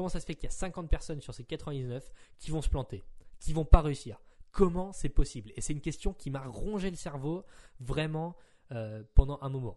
Comment ça se fait qu'il y a 50 personnes sur ces 99 qui vont se planter, qui vont pas réussir? Comment c'est possible? Et c'est une question qui m'a rongé le cerveau vraiment euh, pendant un moment.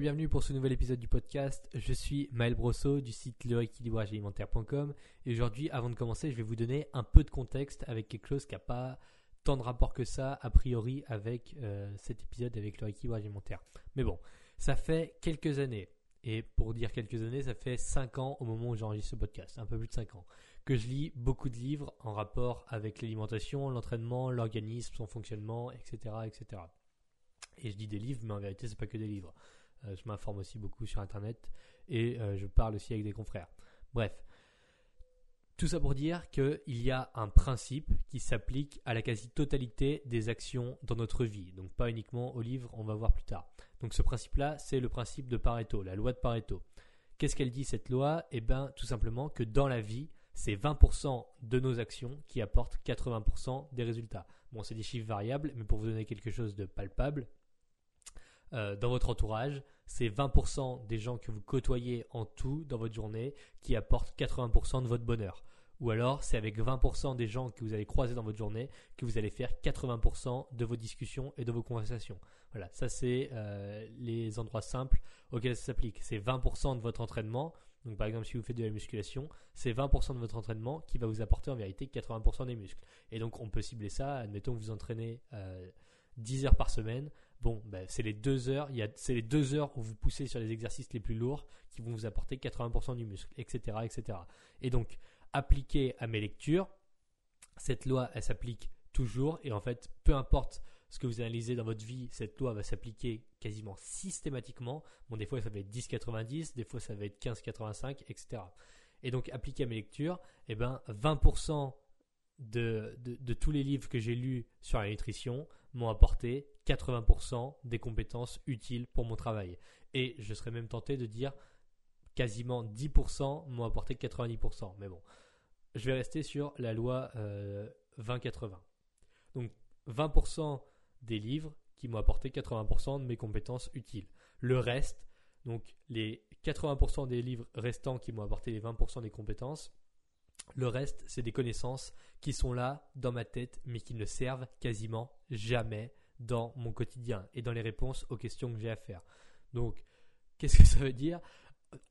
Bienvenue pour ce nouvel épisode du podcast. Je suis Maël Brosso du site leréquilibragealimentaire.com et aujourd'hui, avant de commencer, je vais vous donner un peu de contexte avec quelque chose qui n'a pas tant de rapport que ça, a priori, avec euh, cet épisode avec le alimentaire. Mais bon, ça fait quelques années, et pour dire quelques années, ça fait 5 ans au moment où j'enregistre ce podcast, un peu plus de 5 ans, que je lis beaucoup de livres en rapport avec l'alimentation, l'entraînement, l'organisme, son fonctionnement, etc., etc. Et je dis des livres, mais en vérité, c'est pas que des livres. Euh, je m'informe aussi beaucoup sur Internet et euh, je parle aussi avec des confrères. Bref, tout ça pour dire qu'il y a un principe qui s'applique à la quasi-totalité des actions dans notre vie. Donc pas uniquement aux livres, on va voir plus tard. Donc ce principe-là, c'est le principe de Pareto, la loi de Pareto. Qu'est-ce qu'elle dit cette loi? Eh bien tout simplement que dans la vie, c'est 20% de nos actions qui apportent 80% des résultats. Bon, c'est des chiffres variables, mais pour vous donner quelque chose de palpable, euh, dans votre entourage, c'est 20% des gens que vous côtoyez en tout dans votre journée qui apportent 80% de votre bonheur. Ou alors, c'est avec 20% des gens que vous allez croiser dans votre journée que vous allez faire 80% de vos discussions et de vos conversations. Voilà, ça c'est euh, les endroits simples auxquels ça s'applique. C'est 20% de votre entraînement. Donc par exemple, si vous faites de la musculation, c'est 20% de votre entraînement qui va vous apporter en vérité 80% des muscles. Et donc on peut cibler ça, admettons que vous entraînez 10 euh, heures par semaine, Bon, ben, c'est les deux heures, c'est les deux heures où vous poussez sur les exercices les plus lourds qui vont vous apporter 80% du muscle, etc., etc. Et donc, appliqué à mes lectures, cette loi, elle s'applique toujours et en fait, peu importe ce que vous analysez dans votre vie, cette loi va s'appliquer quasiment systématiquement. Bon, des fois, ça va être 10,90, des fois, ça va être 15,85, etc. Et donc, appliqué à mes lectures, eh ben, 20% de, de, tous les livres que j'ai lus sur la nutrition m'ont apporté 80% des compétences utiles pour mon travail. Et je serais même tenté de dire quasiment 10% m'ont apporté 90%. Mais bon, je vais rester sur la loi 20-80. Euh, Donc 20% des livres qui m'ont apporté 80% de mes compétences utiles. Le reste, donc les 80% des livres restants qui m'ont apporté les 20% des compétences, le reste, c'est des connaissances qui sont là dans ma tête, mais qui ne servent quasiment jamais dans mon quotidien et dans les réponses aux questions que j'ai à faire. Donc, qu'est-ce que ça veut dire?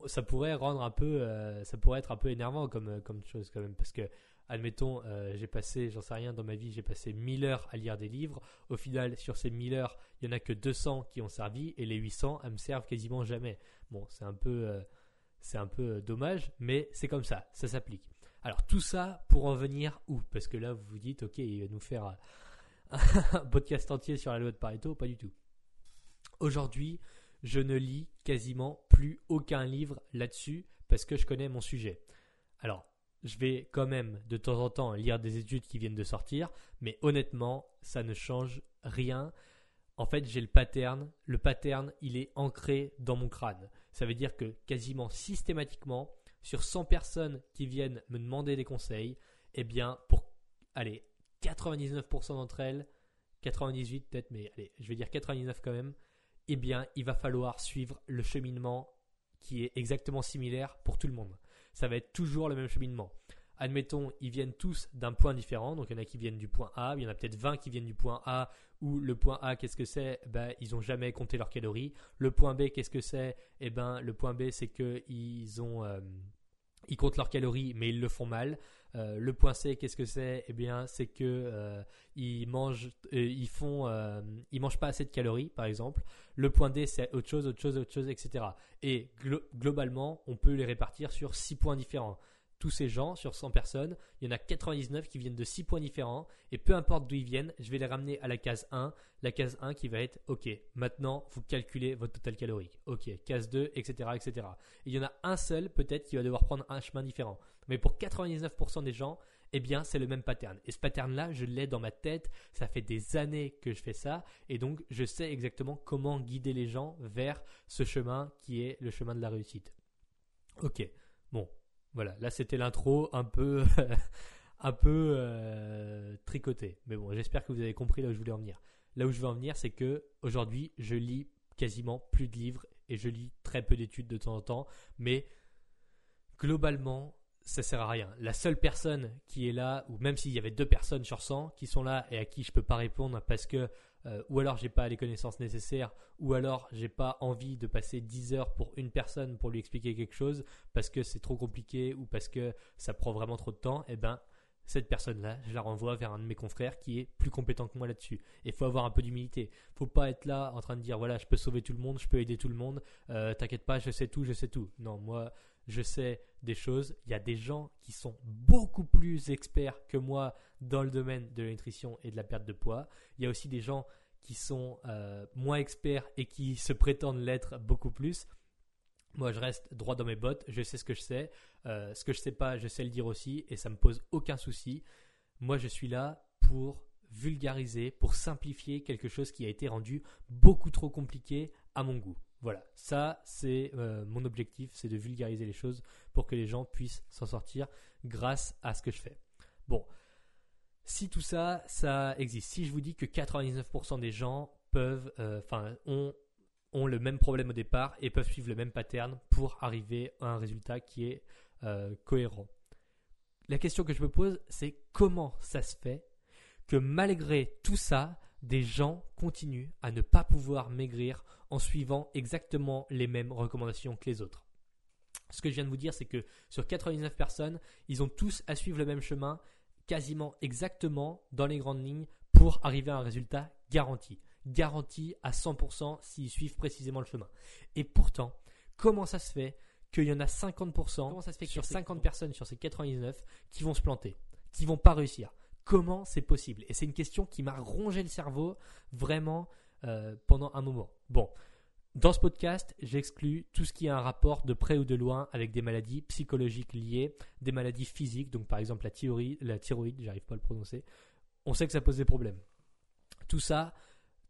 Ça pourrait rendre un peu, euh, ça pourrait être un peu énervant comme, euh, chose quand même, parce que, admettons, euh, j'ai passé, j'en sais rien, dans ma vie, j'ai passé 1000 heures à lire des livres. Au final, sur ces 1000 heures, il y en a que 200 qui ont servi et les 800, elles me servent quasiment jamais. Bon, c'est un peu, c'est un peu dommage, mais c'est comme ça, ça s'applique. Alors tout ça pour en venir où? Parce que là, vous vous dites, ok, il va nous faire un podcast entier sur la loi de Pareto, pas du tout. Aujourd'hui, je ne lis quasiment plus aucun livre là-dessus parce que je connais mon sujet. Alors, je vais quand même de temps en temps lire des études qui viennent de sortir, mais honnêtement, ça ne change rien. En fait, j'ai le pattern. Le pattern, il est ancré dans mon crâne. Ça veut dire que quasiment systématiquement, sur 100 personnes qui viennent me demander des conseils, eh bien, pour, allez, 99% d'entre elles, 98 peut-être, mais allez, je vais dire 99 quand même, eh bien, il va falloir suivre le cheminement qui est exactement similaire pour tout le monde. Ça va être toujours le même cheminement. Admettons, ils viennent tous d'un point différent, donc il y en a qui viennent du point A, il y en a peut-être 20 qui viennent du point A, où le point A, qu'est-ce que c'est? Ben, Ils n'ont jamais compté leurs calories. Le point B, qu'est-ce que c'est? Eh ben, le point B, c'est qu'ils ont... Euh, ils comptent leurs calories, mais ils le font mal. Euh, le point C, qu'est-ce que c'est? Eh bien, c'est que euh, ils mangent, euh, ils font, ils mangent pas assez de calories, par exemple. Le point D, c'est autre chose, autre chose, autre chose, etc. Et globalement, on peut les répartir sur six points différents. Tous ces gens, sur 100 personnes, il y en a 99 qui viennent de 6 points différents, et peu importe d'où ils viennent, je vais les ramener à la case 1, la case 1 qui va être, ok, maintenant vous calculez votre total calorique, ok, case 2, etc. etc. il y en a un seul peut-être qui va devoir prendre un chemin différent. Mais pour 99% des gens, eh bien c'est le même pattern. Et ce pattern-là, je l'ai dans ma tête, ça fait des années que je fais ça, et donc je sais exactement comment guider les gens vers ce chemin qui est le chemin de la réussite. Ok, bon, voilà, là c'était l'intro un peu, un peu euh, tricoté. Mais bon, j'espère que vous avez compris là où je voulais en venir. Là où je veux en venir, c'est que aujourd'hui, je lis quasiment plus de livres et je lis très peu d'études de temps en temps. Mais globalement, ça sert à rien. La seule personne qui est là, ou même s'il y avait deux personnes sur 100 qui sont là et à qui je peux pas répondre parce que euh, ou alors j'ai pas les connaissances nécessaires, ou alors j'ai pas envie de passer 10 heures pour une personne pour lui expliquer quelque chose parce que c'est trop compliqué ou parce que ça prend vraiment trop de temps, et eh ben cette personne-là, je la renvoie vers un de mes confrères qui est plus compétent que moi là-dessus. Et faut avoir un peu d'humilité. Faut pas être là en train de dire voilà, je peux sauver tout le monde, je peux aider tout le monde. Euh, t'inquiète pas, je sais tout, je sais tout. Non, moi, je sais des choses. Il y a des gens qui sont beaucoup plus experts que moi dans le domaine de la nutrition et de la perte de poids. Il y a aussi des gens qui sont euh, moins experts et qui se prétendent l'être beaucoup plus. Moi, je reste droit dans mes bottes, je sais ce que je sais. Euh, ce que je sais pas, je sais le dire aussi et ça me pose aucun souci. Moi, je suis là pour vulgariser, pour simplifier quelque chose qui a été rendu beaucoup trop compliqué à mon goût. Voilà, ça c'est euh, mon objectif, c'est de vulgariser les choses pour que les gens puissent s'en sortir grâce à ce que je fais. Bon, si tout ça, ça existe, si je vous dis que 99% des gens peuvent, euh, enfin, ont, le même problème au départ et peuvent suivre le même pattern pour arriver à un résultat qui est euh, cohérent. La question que je me pose, c'est comment ça se fait que malgré tout ça, des gens continuent à ne pas pouvoir maigrir en suivant exactement les mêmes recommandations que les autres. Ce que je viens de vous dire, c'est que sur 99 personnes, ils ont tous à suivre le même chemin, quasiment exactement dans les grandes lignes, pour arriver à un résultat garanti. Garanti à 100% s'ils suivent précisément le chemin. Et pourtant, comment ça se fait qu'il y en a 50%, comment ça se fait sur 50 personnes sur ces 99 qui vont se planter, qui vont pas réussir? Comment c'est possible? Et c'est une question qui m'a rongé le cerveau vraiment euh, pendant un moment. Bon, dans ce podcast, j'exclus tout ce qui a un rapport de près ou de loin avec des maladies psychologiques liées, des maladies physiques, donc par exemple la, thyroïde, j'arrive pas à le prononcer. On sait que ça pose des problèmes. Tout ça,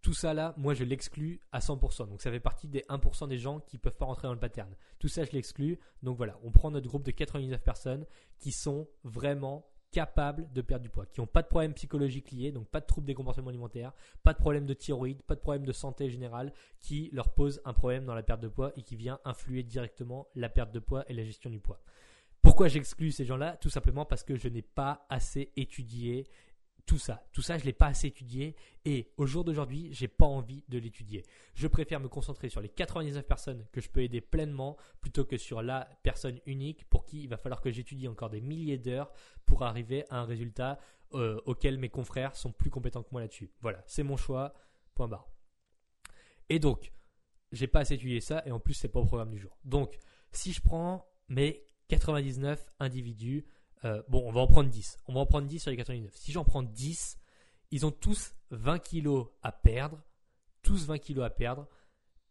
tout ça là, moi je l'exclus à 100%. Donc ça fait partie des 1% des gens qui peuvent pas rentrer dans le pattern. Tout ça je l'exclus. Donc voilà, on prend notre groupe de 99 personnes qui sont vraiment capables de perdre du poids, qui n'ont pas de problème psychologique lié, donc pas de troubles des comportements alimentaires, pas de problème de thyroïde, pas de problème de santé générale, qui leur pose un problème dans la perte de poids et qui vient influer directement la perte de poids et la gestion du poids. Pourquoi j'exclus ces gens-là? Tout simplement parce que je n'ai pas assez étudié tout ça. Tout ça, je ne l'ai pas assez étudié et au jour d'aujourd'hui, j'ai pas envie de l'étudier. Je préfère me concentrer sur les 99 personnes que je peux aider pleinement plutôt que sur la personne unique pour qui il va falloir que j'étudie encore des milliers d'heures pour arriver à un résultat euh, auquel mes confrères sont plus compétents que moi là-dessus. Voilà, c'est mon choix. Point barre. Et donc, j'ai pas assez étudié ça et en plus, c'est pas au programme du jour. Donc, si je prends mes 99 individus euh, bon, on va en prendre 10. On va en prendre 10 sur les 99. Si j'en prends 10, ils ont tous 20 kilos à perdre. Tous 20 kilos à perdre.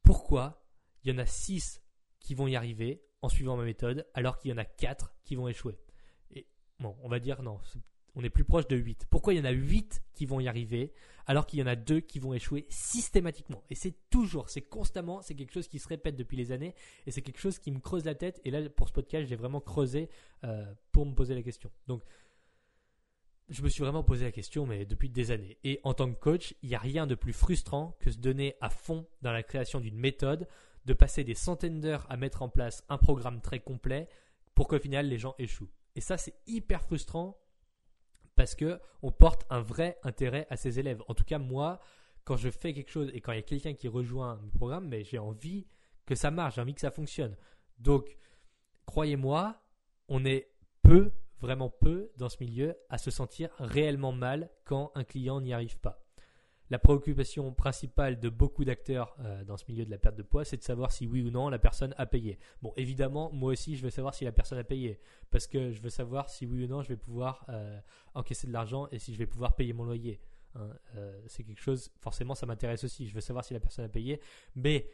Pourquoi il y en a 6 qui vont y arriver en suivant ma méthode, alors qu'il y en a 4 qui vont échouer? Et bon, on va dire non, on est plus proche de 8. Pourquoi il y en a 8 qui vont y arriver alors qu'il y en a 2 qui vont échouer systématiquement? Et c'est toujours, c'est constamment, c'est quelque chose qui se répète depuis les années et c'est quelque chose qui me creuse la tête. Et là, pour ce podcast, j'ai vraiment creusé euh, pour me poser la question. Donc, je me suis vraiment posé la question, mais depuis des années. Et en tant que coach, il n'y a rien de plus frustrant que se donner à fond dans la création d'une méthode, de passer des centaines d'heures à mettre en place un programme très complet pour qu'au final les gens échouent. Et ça, c'est hyper frustrant parce que on porte un vrai intérêt à ses élèves. En tout cas, moi, quand je fais quelque chose et quand il y a quelqu'un qui rejoint mon programme, mais j'ai envie que ça marche, j'ai envie que ça fonctionne. Donc, croyez-moi, on est peu, vraiment peu dans ce milieu à se sentir réellement mal quand un client n'y arrive pas. La préoccupation principale de beaucoup d'acteurs euh, dans ce milieu de la perte de poids, c'est de savoir si oui ou non la personne a payé. Bon, évidemment, moi aussi, je veux savoir si la personne a payé, parce que je veux savoir si oui ou non je vais pouvoir euh, encaisser de l'argent et si je vais pouvoir payer mon loyer. Hein. Euh, c'est quelque chose, forcément, ça m'intéresse aussi. Je veux savoir si la personne a payé, mais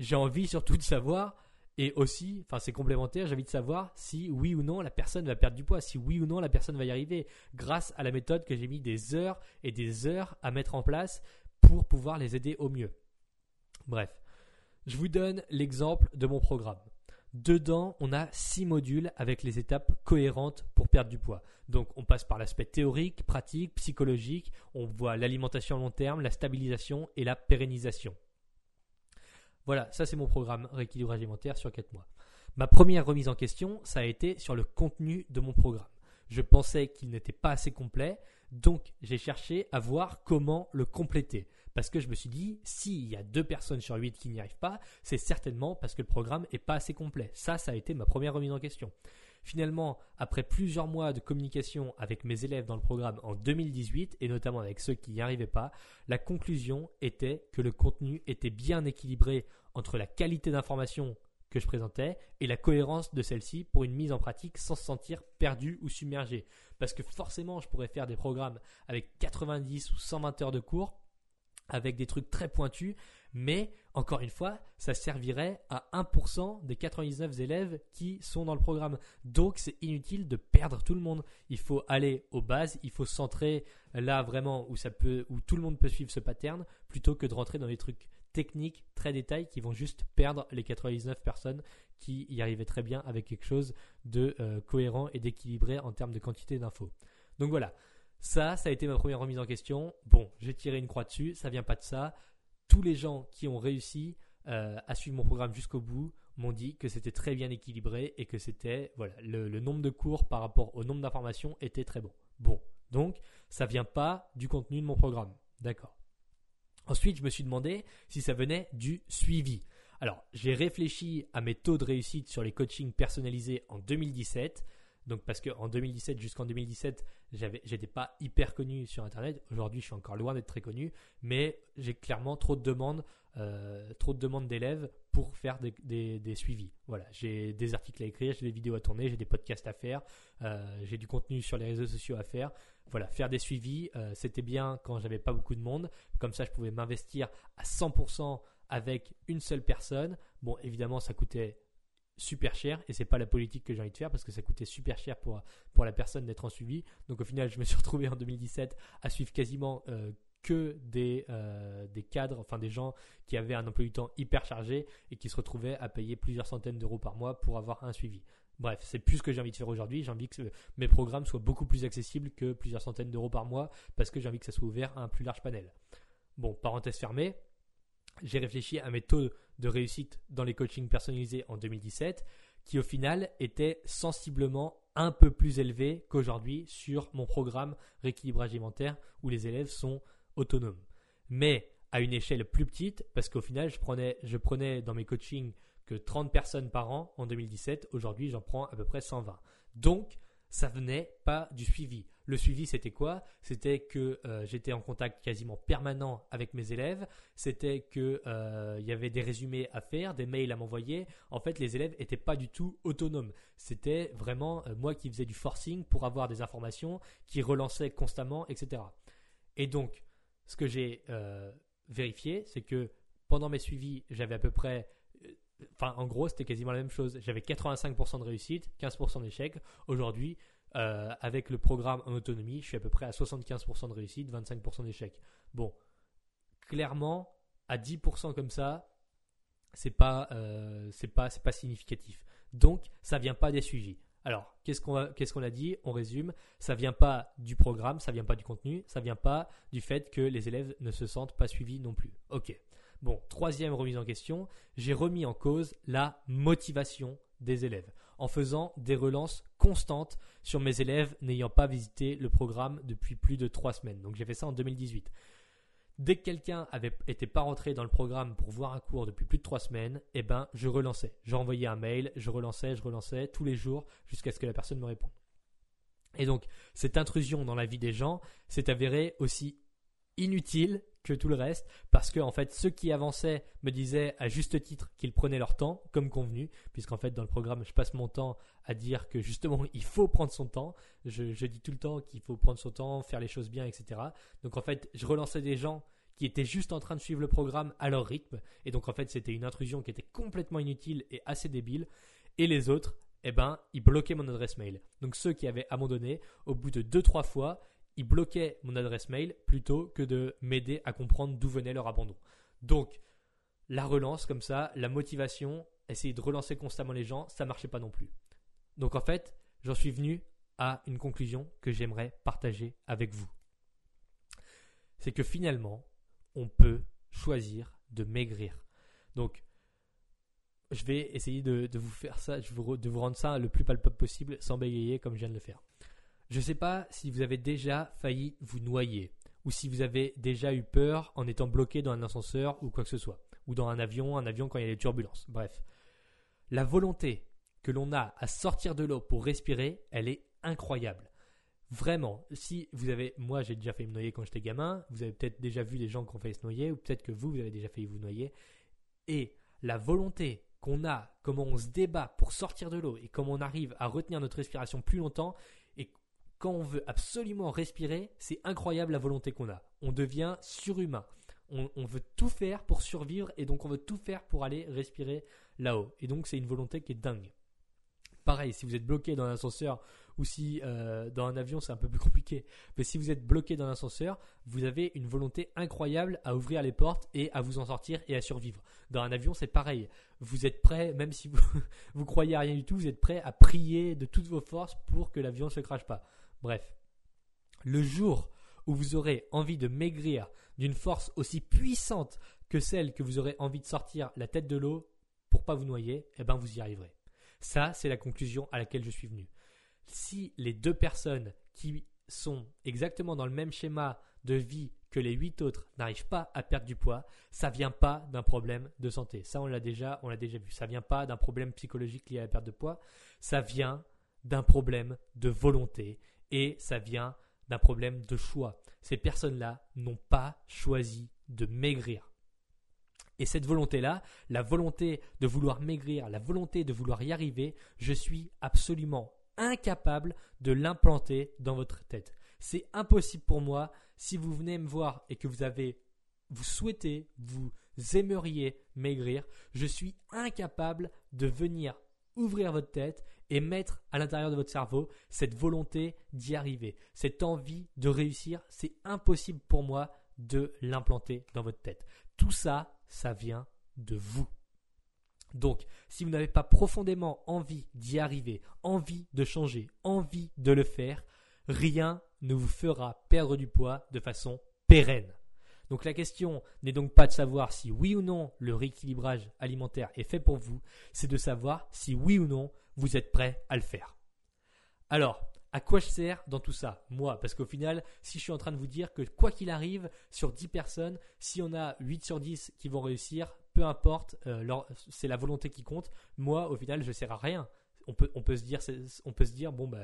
j'ai envie surtout de savoir et aussi, enfin c'est complémentaire, j'ai envie de savoir si oui ou non la personne va perdre du poids, si oui ou non la personne va y arriver, grâce à la méthode que j'ai mis des heures et des heures à mettre en place pour pouvoir les aider au mieux. Bref, je vous donne l'exemple de mon programme. Dedans, on a six modules avec les étapes cohérentes pour perdre du poids. Donc, on passe par l'aspect théorique, pratique, psychologique. On voit l'alimentation à long terme, la stabilisation et la pérennisation. Voilà, ça c'est mon programme rééquilibrage alimentaire sur 4 mois. Ma première remise en question, ça a été sur le contenu de mon programme. Je pensais qu'il n'était pas assez complet, donc j'ai cherché à voir comment le compléter. Parce que je me suis dit, s'il y a deux personnes sur 8 qui n'y arrivent pas, c'est certainement parce que le programme n'est pas assez complet. Ça, ça a été ma première remise en question. Finalement, après plusieurs mois de communication avec mes élèves dans le programme en 2018, et notamment avec ceux qui n'y arrivaient pas, la conclusion était que le contenu était bien équilibré entre la qualité d'information que je présentais et la cohérence de celle-ci pour une mise en pratique sans se sentir perdu ou submergé. Parce que forcément, je pourrais faire des programmes avec 90 ou 120 heures de cours, avec des trucs très pointus, mais encore une fois, ça servirait à 1% des 99 élèves qui sont dans le programme. Donc c'est inutile de perdre tout le monde. Il faut aller aux bases, il faut centrer là vraiment où tout le monde peut suivre ce pattern plutôt que de rentrer dans des trucs techniques très détaillés qui vont juste perdre les 99 personnes qui y arrivaient très bien avec quelque chose de euh, cohérent et d'équilibré en termes de quantité d'infos. Donc voilà, ça, ça a été ma première remise en question. Bon, j'ai tiré une croix dessus, ça vient pas de ça tous les gens qui ont réussi euh, à suivre mon programme jusqu'au bout m'ont dit que c'était très bien équilibré et que c'était voilà le, nombre de cours par rapport au nombre d'informations était très bon. Bon, donc ça vient pas du contenu de mon programme, d'accord. Ensuite, je me suis demandé si ça venait du suivi. Alors, j'ai réfléchi à mes taux de réussite sur les coachings personnalisés en 2017. Donc parce qu'en 2017 jusqu'en 2017, j'avais, j'étais pas hyper connu sur Internet. Aujourd'hui, je suis encore loin d'être très connu, mais j'ai clairement trop de demandes, euh, trop de demandes d'élèves pour faire des, suivis. Voilà, j'ai des articles à écrire, j'ai des vidéos à tourner, j'ai des podcasts à faire, euh, j'ai du contenu sur les réseaux sociaux à faire. Voilà, faire des suivis, euh, c'était bien quand j'avais pas beaucoup de monde. Comme ça, je pouvais m'investir à 100% avec une seule personne. Bon, évidemment, ça coûtait super cher et c'est pas la politique que j'ai envie de faire parce que ça coûtait super cher pour, pour la personne d'être en suivi. Donc au final, je me suis retrouvé en 2017 à suivre quasiment euh, que des, euh, des cadres, enfin des gens qui avaient un emploi du temps hyper chargé et qui se retrouvaient à payer plusieurs centaines d'euros par mois pour avoir un suivi. Bref, c'est plus ce que j'ai envie de faire aujourd'hui. J'ai envie que mes programmes soient beaucoup plus accessibles que plusieurs centaines d'euros par mois parce que j'ai envie que ça soit ouvert à un plus large panel. Bon, parenthèse fermée, j'ai réfléchi à mes taux de réussite dans les coachings personnalisés en 2017 qui au final étaient sensiblement un peu plus élevés qu'aujourd'hui sur mon programme rééquilibrage alimentaire où les élèves sont autonomes. Mais à une échelle plus petite parce qu'au final je prenais, je prenais dans mes coachings que 30 personnes par an en 2017, aujourd'hui j'en prends à peu près 120. Donc ça venait pas du suivi. Le suivi, c'était quoi? C'était que euh, j'étais en contact quasiment permanent avec mes élèves. C'était qu'il euh, y avait des résumés à faire, des mails à m'envoyer. En fait, les élèves n'étaient pas du tout autonomes. C'était vraiment euh, moi qui faisais du forcing pour avoir des informations, qui relançait constamment, etc. Et donc, ce que j'ai vérifié, c'est que pendant mes suivis, j'avais à peu près Enfin, en gros, c'était quasiment la même chose. J'avais 85% de réussite, 15% d'échec. Aujourd'hui, euh, avec le programme en autonomie, je suis à peu près à 75% de réussite, 25% d'échec. Bon, clairement, à 10% comme ça, c'est pas, euh, c'est pas, c'est pas significatif. Donc, ça vient pas des suivis. Alors, qu'est-ce qu'on a, qu'est-ce qu'on a dit? On résume. Ça vient pas du programme, ça vient pas du contenu, ça vient pas du fait que les élèves ne se sentent pas suivis non plus. Ok. Bon, troisième remise en question, j'ai remis en cause la motivation des élèves en faisant des relances constantes sur mes élèves n'ayant pas visité le programme depuis plus de trois semaines. Donc j'ai fait ça en 2018. Dès que quelqu'un avait été pas rentré dans le programme pour voir un cours depuis plus de trois semaines, eh ben je relançais. J'envoyais un mail, je relançais, je relançais tous les jours jusqu'à ce que la personne me réponde. Et donc cette intrusion dans la vie des gens s'est avérée aussi inutile que tout le reste parce que en fait ceux qui avançaient me disaient à juste titre qu'ils prenaient leur temps comme convenu puisqu'en fait dans le programme je passe mon temps à dire que justement il faut prendre son temps. Je, je dis tout le temps qu'il faut prendre son temps faire les choses bien etc donc en fait je relançais des gens qui étaient juste en train de suivre le programme à leur rythme. Et donc en fait c'était une intrusion qui était complètement inutile et assez débile. Et les autres eh ben, ils bloquaient mon adresse mail. Donc ceux qui avaient abandonné, au bout de 2-3 fois, ils bloquaient mon adresse mail plutôt que de m'aider à comprendre d'où venait leur abandon. Donc, la relance comme ça, la motivation, essayer de relancer constamment les gens, ça marchait pas non plus. Donc en fait, j'en suis venu à une conclusion que j'aimerais partager avec vous. C'est que finalement, on peut choisir de maigrir. Donc, je vais essayer de, vous faire ça, de vous rendre ça le plus palpable possible sans bégayer comme je viens de le faire. Je ne sais pas si vous avez déjà failli vous noyer ou si vous avez déjà eu peur en étant bloqué dans un ascenseur ou quoi que ce soit, ou dans un avion, un avion quand il y a des turbulences. Bref, la volonté que l'on a à sortir de l'eau pour respirer, elle est incroyable. Vraiment, si vous avez, moi j'ai déjà failli me noyer quand j'étais gamin, vous avez peut-être déjà vu des gens qui ont failli se noyer, ou peut-être que vous, vous avez déjà failli vous noyer, et la volonté qu'on a, comment on se débat pour sortir de l'eau et comment on arrive à retenir notre respiration plus longtemps. Quand on veut absolument respirer, c'est incroyable la volonté qu'on a. On devient surhumain. On, veut tout faire pour survivre et donc on veut tout faire pour aller respirer là-haut. Et donc c'est une volonté qui est dingue. Pareil, si vous êtes bloqué dans l'ascenseur ou si euh, dans un avion c'est un peu plus compliqué, mais si vous êtes bloqué dans l'ascenseur, vous avez une volonté incroyable à ouvrir les portes et à vous en sortir et à survivre. Dans un avion c'est pareil, vous êtes prêt, même si vous, vous croyez à rien du tout, vous êtes prêt à prier de toutes vos forces pour que l'avion ne se crache pas. Bref, le jour où vous aurez envie de maigrir d'une force aussi puissante que celle que vous aurez envie de sortir la tête de l'eau pour pas vous noyer, eh ben vous y arriverez. Ça, c'est la conclusion à laquelle je suis venu si les deux personnes qui sont exactement dans le même schéma de vie que les huit autres n'arrivent pas à perdre du poids, ça vient pas d'un problème de santé. Ça, on l'a déjà, vu. Ça vient pas d'un problème psychologique lié à la perte de poids. Ça vient d'un problème de volonté et ça vient d'un problème de choix. Ces personnes-là n'ont pas choisi de maigrir. Et cette volonté-là, la volonté de vouloir maigrir, la volonté de vouloir y arriver, je suis absolument incapable de l'implanter dans votre tête. C'est impossible pour moi si vous venez me voir et que vous avez vous souhaitez, vous aimeriez maigrir, je suis incapable de venir ouvrir votre tête et mettre à l'intérieur de votre cerveau cette volonté d'y arriver, cette envie de réussir, c'est impossible pour moi de l'implanter dans votre tête. Tout ça, ça vient de vous. Donc, si vous n'avez pas profondément envie d'y arriver, envie de changer, envie de le faire, rien ne vous fera perdre du poids de façon pérenne. Donc la question n'est donc pas de savoir si oui ou non le rééquilibrage alimentaire est fait pour vous, c'est de savoir si oui ou non vous êtes prêt à le faire. Alors, à quoi je sers dans tout ça? Moi, parce qu'au final, si je suis en train de vous dire que quoi qu'il arrive, sur 10 personnes, si on a 8 sur 10 qui vont réussir, peu importe, euh, c'est la volonté qui compte. Moi, au final, je sers à rien. On peut, se dire, on peut se dire, bon, de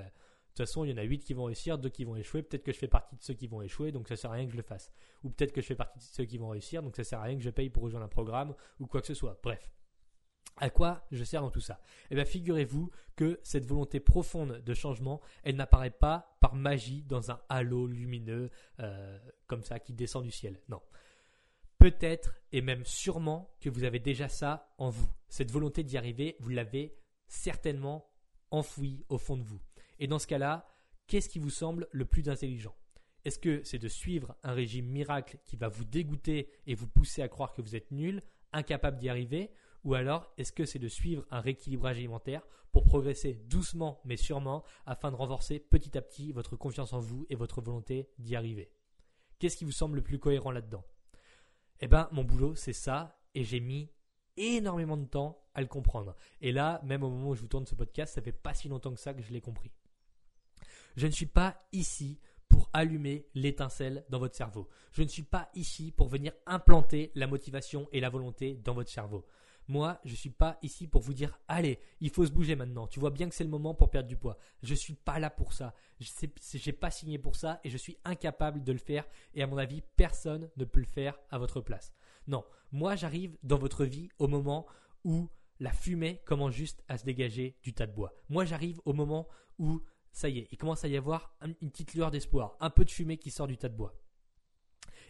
toute façon, il y en a 8 qui vont réussir, 2 qui vont échouer. Peut-être que je fais partie de ceux qui vont échouer, donc ça sert à rien que je le fasse. Ou peut-être que je fais partie de ceux qui vont réussir, donc ça sert à rien que je paye pour rejoindre un programme ou quoi que ce soit. Bref. À quoi je sers dans tout ça? Eh bien, figurez-vous que cette volonté profonde de changement, elle n'apparaît pas par magie dans un halo lumineux euh, comme ça qui descend du ciel. Non. Peut-être et même sûrement que vous avez déjà ça en vous. Cette volonté d'y arriver, vous l'avez certainement enfouie au fond de vous. Et dans ce cas-là, qu'est-ce qui vous semble le plus intelligent? Est-ce que c'est de suivre un régime miracle qui va vous dégoûter et vous pousser à croire que vous êtes nul, incapable d'y arriver? Ou alors est-ce que c'est de suivre un rééquilibrage alimentaire pour progresser doucement mais sûrement afin de renforcer petit à petit votre confiance en vous et votre volonté d'y arriver? Qu'est-ce qui vous semble le plus cohérent là-dedans? Eh ben, mon boulot, c'est ça, et j'ai mis énormément de temps à le comprendre. Et là, même au moment où je vous tourne ce podcast, ça fait pas si longtemps que ça que je l'ai compris. Je ne suis pas ici pour allumer l'étincelle dans votre cerveau. Je ne suis pas ici pour venir implanter la motivation et la volonté dans votre cerveau. Moi, je suis pas ici pour vous dire allez, il faut se bouger maintenant. Tu vois bien que c'est le moment pour perdre du poids. Je suis pas là pour ça. Je n'ai pas signé pour ça et je suis incapable de le faire. Et à mon avis, personne ne peut le faire à votre place. Non, moi j'arrive dans votre vie au moment où la fumée commence juste à se dégager du tas de bois. Moi j'arrive au moment où ça y est, il commence à y avoir une petite lueur d'espoir, un peu de fumée qui sort du tas de bois.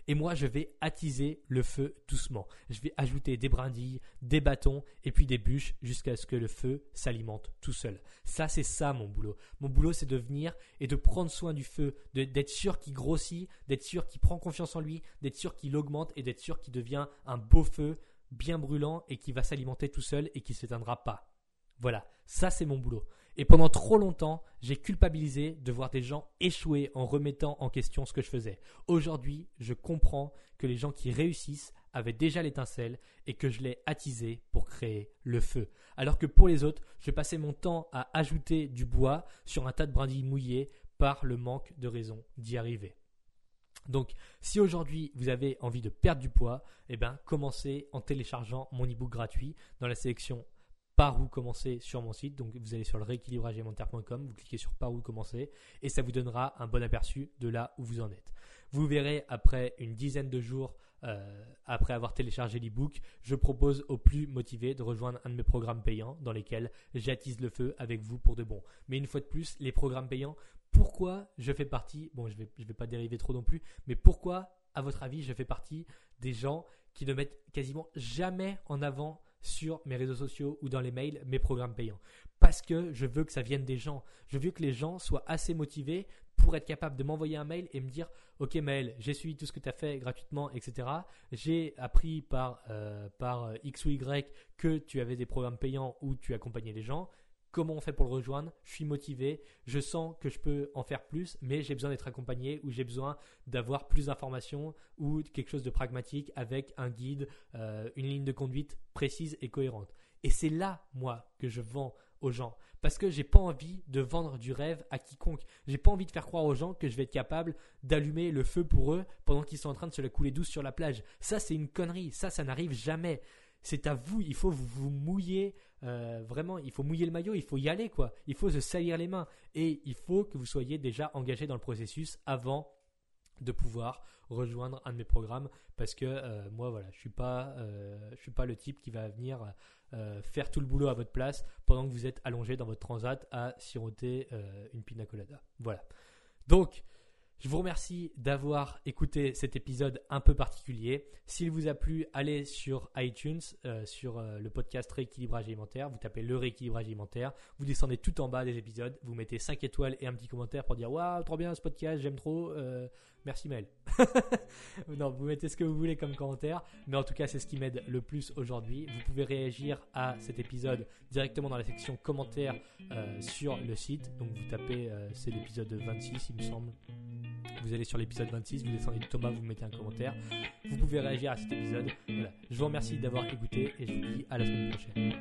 Et moi, je vais attiser le feu doucement. Je vais ajouter des brindilles, des bâtons et puis des bûches jusqu'à ce que le feu s'alimente tout seul. Ça, c'est ça mon boulot. Mon boulot, c'est de venir et de prendre soin du feu, d'être sûr qu'il grossit, d'être sûr qu'il prend confiance en lui, d'être sûr qu'il augmente et d'être sûr qu'il devient un beau feu bien brûlant et qui va s'alimenter tout seul et qui ne s'éteindra pas. Voilà, ça c'est mon boulot. Et pendant trop longtemps, j'ai culpabilisé de voir des gens échouer en remettant en question ce que je faisais. Aujourd'hui, je comprends que les gens qui réussissent avaient déjà l'étincelle et que je l'ai attisé pour créer le feu. Alors que pour les autres, je passais mon temps à ajouter du bois sur un tas de brindilles mouillées par le manque de raison d'y arriver. Donc, si aujourd'hui vous avez envie de perdre du poids, eh bien, commencez en téléchargeant mon ebook gratuit dans la sélection par où commencer sur mon site. Donc vous allez sur le rééquilibragealimentaire.com, vous cliquez sur par où commencer et ça vous donnera un bon aperçu de là où vous en êtes. Vous verrez après une dizaine de jours euh, après avoir téléchargé l'ebook, je propose aux plus motivés de rejoindre un de mes programmes payants dans lesquels j'attise le feu avec vous pour de bon. Mais une fois de plus, les programmes payants, pourquoi je fais partie, bon je vais, je vais pas dériver trop non plus, mais pourquoi à votre avis je fais partie des gens qui ne mettent quasiment jamais en avant sur mes réseaux sociaux ou dans les mails mes programmes payants. Parce que je veux que ça vienne des gens. Je veux que les gens soient assez motivés pour être capables de m'envoyer un mail et me dire Ok, Maël, j'ai suivi tout ce que tu as fait gratuitement, etc. J'ai appris par, euh, par X ou Y que tu avais des programmes payants où tu accompagnais les gens comment on fait pour le rejoindre, je suis motivé, je sens que je peux en faire plus, mais j'ai besoin d'être accompagné ou j'ai besoin d'avoir plus d'informations ou quelque chose de pragmatique avec un guide, euh, une ligne de conduite précise et cohérente. Et c'est là, moi, que je vends aux gens. Parce que j'ai pas envie de vendre du rêve à quiconque. J'ai pas envie de faire croire aux gens que je vais être capable d'allumer le feu pour eux pendant qu'ils sont en train de se la couler douce sur la plage. Ça, c'est une connerie. Ça, ça n'arrive jamais c'est à vous, il faut vous, mouiller, euh, vraiment, il faut mouiller le maillot, il faut y aller, quoi. Il faut se salir les mains. Et il faut que vous soyez déjà engagé dans le processus avant de pouvoir rejoindre un de mes programmes parce que euh, moi voilà je suis pas euh, je suis pas le type qui va venir faire tout le boulot à votre place pendant que vous êtes allongé dans votre transat à siroter une pina colada voilà donc je vous remercie d'avoir écouté cet épisode un peu particulier. S'il vous a plu, allez sur iTunes, euh, sur euh, le podcast Rééquilibrage alimentaire. Vous tapez le rééquilibrage alimentaire. Vous descendez tout en bas des épisodes. Vous mettez 5 étoiles et un petit commentaire pour dire Waouh, trop bien ce podcast, j'aime trop. Euh, merci Mel. non, vous mettez ce que vous voulez comme commentaire. Mais en tout cas, c'est ce qui m'aide le plus aujourd'hui. Vous pouvez réagir à cet épisode directement dans la section commentaires sur le site. Donc vous tapez, c'est l'épisode 26, il me semble. Vous allez sur l'épisode 26, vous descendez de Thomas, vous mettez un commentaire. Vous pouvez réagir à cet épisode. Voilà. Je vous remercie d'avoir écouté et je vous dis à la semaine prochaine.